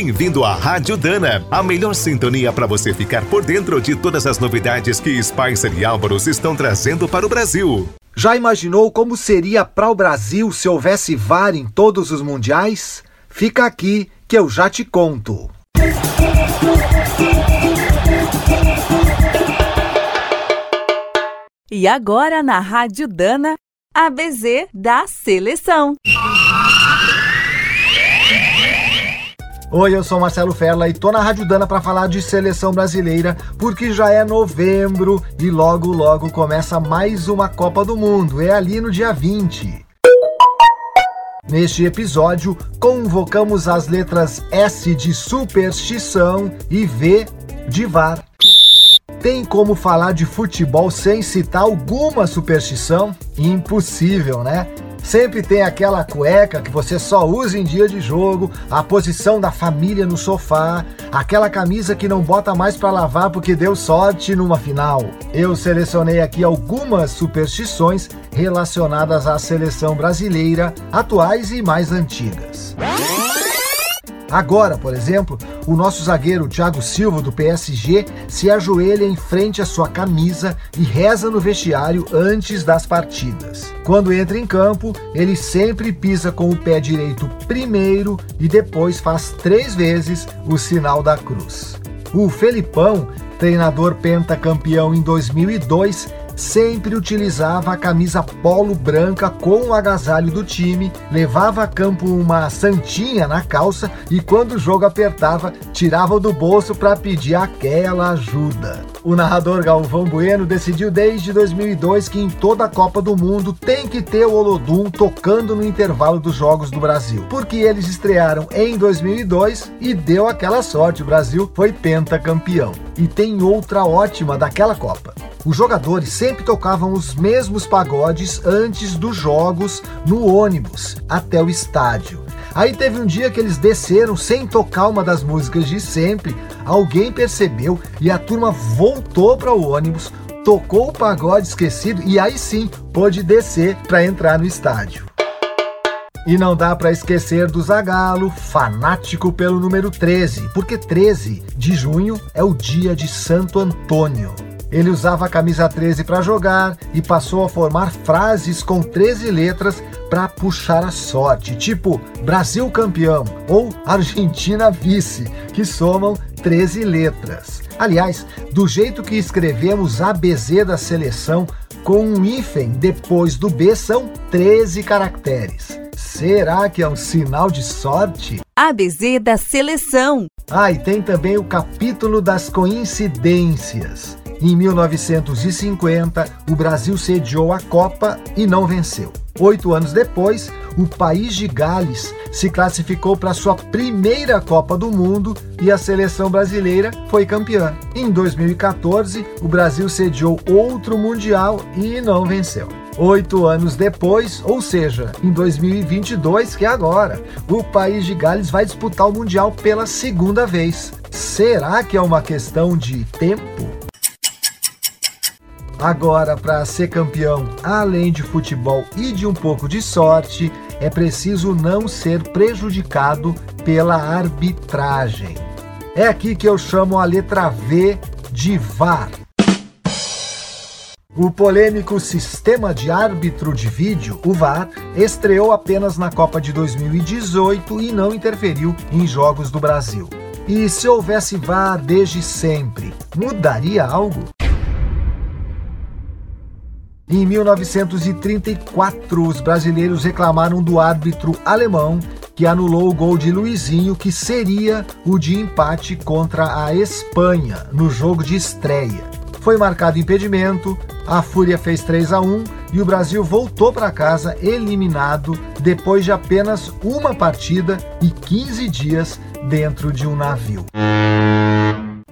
Bem-vindo à Rádio Dana, a melhor sintonia para você ficar por dentro de todas as novidades que Spicer e Álvaros estão trazendo para o Brasil. Já imaginou como seria para o Brasil se houvesse VAR em todos os mundiais? Fica aqui que eu já te conto. E agora na Rádio Dana, a BZ da seleção. Oi, eu sou Marcelo Ferla e tô na Rádio Dana para falar de seleção brasileira, porque já é novembro e logo logo começa mais uma Copa do Mundo. É ali no dia 20. Neste episódio, convocamos as letras S de superstição e V de VAR. Tem como falar de futebol sem citar alguma superstição? Impossível, né? Sempre tem aquela cueca que você só usa em dia de jogo, a posição da família no sofá, aquela camisa que não bota mais para lavar porque deu sorte numa final. Eu selecionei aqui algumas superstições relacionadas à seleção brasileira, atuais e mais antigas. Agora, por exemplo, o nosso zagueiro Thiago Silva do PSG se ajoelha em frente à sua camisa e reza no vestiário antes das partidas. Quando entra em campo, ele sempre pisa com o pé direito primeiro e depois faz três vezes o sinal da cruz. O Felipão, treinador pentacampeão em 2002, sempre utilizava a camisa polo branca com o agasalho do time, levava a campo uma santinha na calça e quando o jogo apertava, tirava do bolso para pedir aquela ajuda. O narrador Galvão Bueno decidiu desde 2002 que em toda a Copa do Mundo tem que ter o Olodum tocando no intervalo dos jogos do Brasil, porque eles estrearam em 2002 e deu aquela sorte, o Brasil foi pentacampeão. E tem outra ótima daquela Copa. Os jogadores sempre tocavam os mesmos pagodes antes dos jogos no ônibus até o estádio. Aí teve um dia que eles desceram sem tocar uma das músicas de sempre, alguém percebeu e a turma voltou para o ônibus, tocou o pagode esquecido e aí sim pôde descer para entrar no estádio. E não dá para esquecer do Zagalo, fanático pelo número 13, porque 13 de junho é o dia de Santo Antônio. Ele usava a camisa 13 para jogar e passou a formar frases com 13 letras para puxar a sorte, tipo Brasil campeão ou Argentina vice, que somam 13 letras. Aliás, do jeito que escrevemos ABZ da seleção, com um hífen depois do B são 13 caracteres. Será que é um sinal de sorte? ABZ da seleção. Ah, e tem também o capítulo das coincidências. Em 1950, o Brasil sediou a Copa e não venceu. Oito anos depois, o país de Gales se classificou para sua primeira Copa do Mundo e a seleção brasileira foi campeã. Em 2014, o Brasil sediou outro Mundial e não venceu. Oito anos depois, ou seja, em 2022, que é agora, o país de Gales vai disputar o Mundial pela segunda vez. Será que é uma questão de tempo? Agora, para ser campeão, além de futebol e de um pouco de sorte, é preciso não ser prejudicado pela arbitragem. É aqui que eu chamo a letra V de VAR. O polêmico sistema de árbitro de vídeo, o VAR, estreou apenas na Copa de 2018 e não interferiu em jogos do Brasil. E se houvesse VAR desde sempre, mudaria algo? Em 1934, os brasileiros reclamaram do árbitro alemão que anulou o gol de Luizinho, que seria o de empate contra a Espanha no jogo de estreia. Foi marcado impedimento, a Fúria fez 3 a 1 e o Brasil voltou para casa eliminado depois de apenas uma partida e 15 dias dentro de um navio.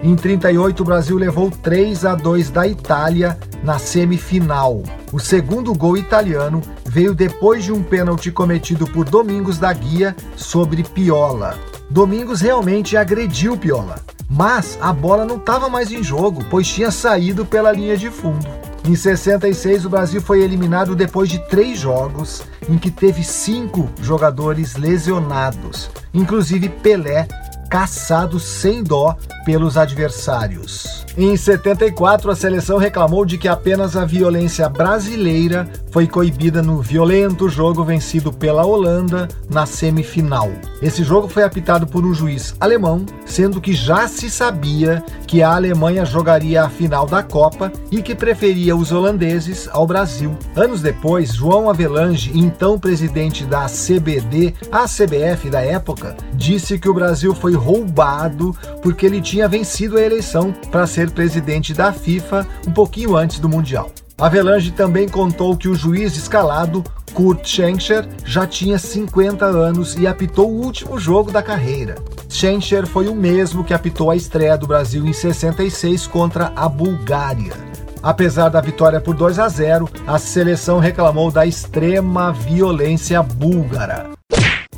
Em 38, o Brasil levou 3 a 2 da Itália na semifinal. O segundo gol italiano veio depois de um pênalti cometido por Domingos da Guia sobre Piola. Domingos realmente agrediu Piola, mas a bola não estava mais em jogo, pois tinha saído pela linha de fundo. Em 66, o Brasil foi eliminado depois de três jogos, em que teve cinco jogadores lesionados, inclusive Pelé, caçado sem dó pelos adversários. Em 74, a seleção reclamou de que apenas a violência brasileira foi coibida no violento jogo vencido pela Holanda na semifinal. Esse jogo foi apitado por um juiz alemão, sendo que já se sabia que a Alemanha jogaria a final da Copa e que preferia os holandeses ao Brasil. Anos depois, João Avelange, então presidente da CBD, a CBF da época, disse que o Brasil foi roubado porque ele tinha vencido a eleição para ser presidente da FIFA um pouquinho antes do Mundial. Avelange também contou que o juiz escalado, Kurt Schencher, já tinha 50 anos e apitou o último jogo da carreira. Schencher foi o mesmo que apitou a estreia do Brasil em 66 contra a Bulgária. Apesar da vitória por 2 a 0, a seleção reclamou da extrema violência búlgara.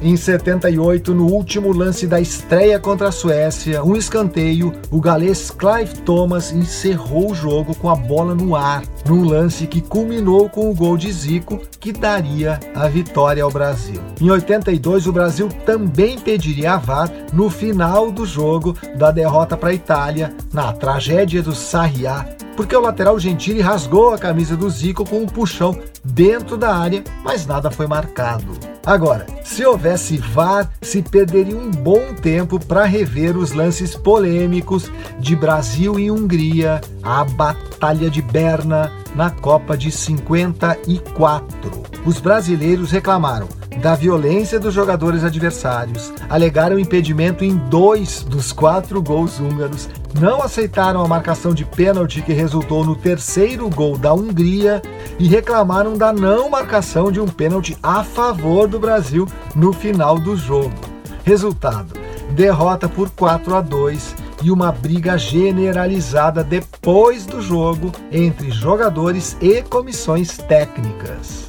Em 78, no último lance da estreia contra a Suécia, um escanteio, o galês Clive Thomas encerrou o jogo com a bola no ar, num lance que culminou com o gol de Zico, que daria a vitória ao Brasil. Em 82, o Brasil também pediria a VAR no final do jogo da derrota para a Itália, na tragédia do Sarriá, porque o lateral Gentili rasgou a camisa do Zico com um puxão dentro da área, mas nada foi marcado. Agora, se houvesse VAR, se perderia um bom tempo para rever os lances polêmicos de Brasil e Hungria, a Batalha de Berna na Copa de 54. Os brasileiros reclamaram da violência dos jogadores adversários, alegaram impedimento em dois dos quatro gols húngaros, não aceitaram a marcação de pênalti que resultou no terceiro gol da Hungria e reclamaram da não marcação de um pênalti a favor do Brasil no final do jogo. Resultado: derrota por 4 a 2 e uma briga generalizada depois do jogo entre jogadores e comissões técnicas.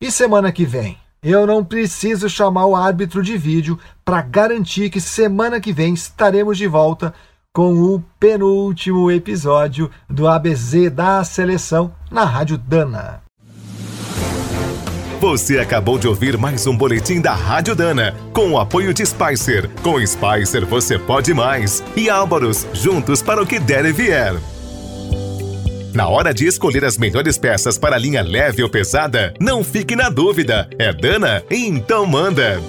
E semana que vem? Eu não preciso chamar o árbitro de vídeo para garantir que semana que vem estaremos de volta com o penúltimo episódio do ABZ da seleção na Rádio Dana. Você acabou de ouvir mais um boletim da Rádio Dana, com o apoio de Spicer. Com Spicer você pode mais. E Álvaros, juntos para o que der e vier. Na hora de escolher as melhores peças para linha leve ou pesada, não fique na dúvida. É Dana? Então manda!